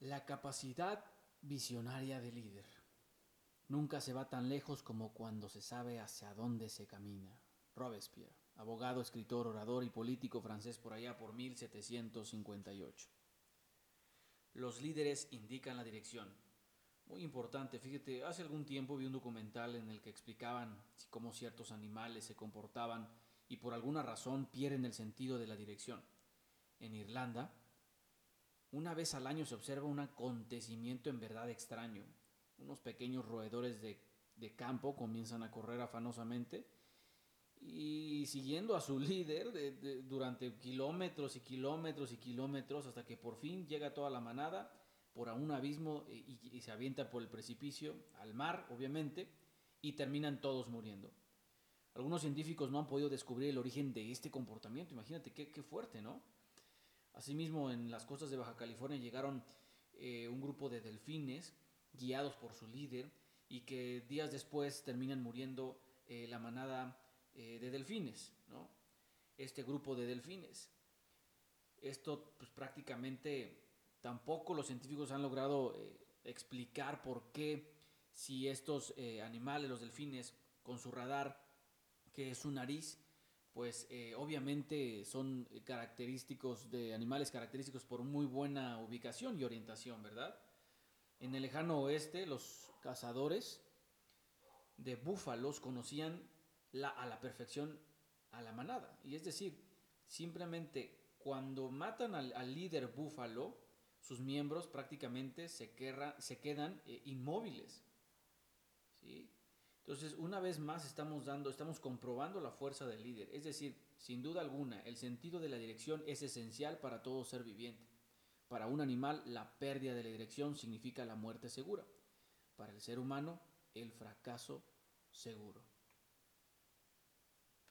La capacidad visionaria del líder. Nunca se va tan lejos como cuando se sabe hacia dónde se camina. Robespierre, abogado, escritor, orador y político francés por allá por 1758. Los líderes indican la dirección. Muy importante, fíjate, hace algún tiempo vi un documental en el que explicaban cómo ciertos animales se comportaban y por alguna razón pierden el sentido de la dirección. En Irlanda, una vez al año se observa un acontecimiento en verdad extraño. Unos pequeños roedores de, campo comienzan a correr afanosamente y siguiendo a su líder durante kilómetros y kilómetros y kilómetros hasta que por fin llega toda la manada por a un abismo y, y, se avienta por el precipicio al mar, obviamente, y terminan todos muriendo. Algunos científicos no han podido descubrir el origen de este comportamiento. Imagínate qué, qué fuerte, ¿no? Asimismo, en las costas de Baja California llegaron eh, un grupo de delfines guiados por su líder y que días después terminan muriendo eh, la manada eh, de delfines, ¿no? Este grupo de delfines. Esto pues prácticamente tampoco los científicos han logrado explicar por qué si estos animales, los delfines, con su radar, que es su nariz, pues eh, obviamente son característicos de animales característicos por muy buena ubicación y orientación, ¿verdad? En el lejano oeste, los cazadores de búfalos conocían la, a la perfección a la manada. Y es decir, simplemente cuando matan al, líder búfalo, sus miembros prácticamente se, quedan eh, inmóviles. ¿sí? Entonces, una vez más estamos dando, estamos comprobando la fuerza del líder. Es decir, sin duda alguna, el sentido de la dirección es esencial para todo ser viviente. Para un animal, la pérdida de la dirección significa la muerte segura. Para el ser humano, el fracaso seguro.